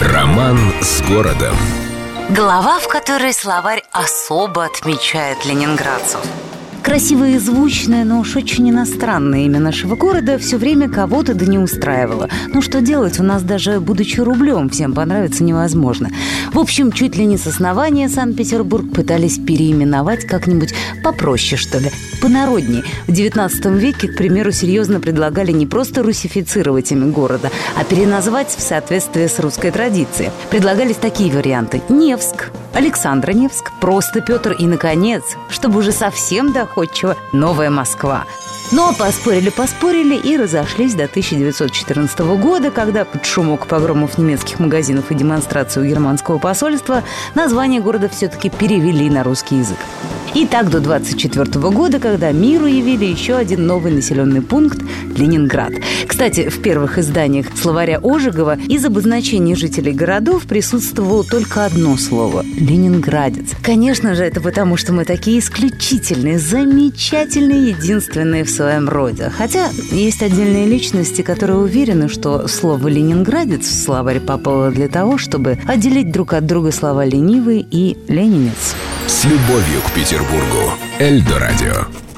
Роман с городом. Глава, в которой словарь особо отмечает ленинградцев. Красивое и звучное, но уж очень иностранное имя нашего города все время кого-то да не устраивало. Ну что делать, у нас даже будучи рублем всем понравится невозможно. В общем, чуть ли не с основания Санкт-Петербург пытались переименовать как-нибудь попроще, что ли, понароднее. В XIX веке, к примеру, серьезно предлагали не просто русифицировать имя города, а переназвать в соответствии с русской традицией. Предлагались такие варианты. Невск, Александра Невск, просто Петр и, наконец, чтобы уже совсем доходчиво, Новая Москва. Но поспорили-поспорили и разошлись до 1914 года, когда под шумок погромов немецких магазинов и демонстрацию германского посольства название города все-таки перевели на русский язык. И так до 24 года, когда миру явили еще один новый населенный пункт – Ленинград. Кстати, в первых изданиях словаря Ожегова из обозначений жителей городов присутствовало только одно слово – ленинградец. Конечно же, это потому, что мы такие исключительные, замечательные, единственные в своем роде. Хотя есть отдельные личности, которые уверены, что слово «ленинградец» в словарь попало для того, чтобы отделить друг от друга слова «ленивый» и «ленинец». С любовью к Петербургу. Эльдо радио.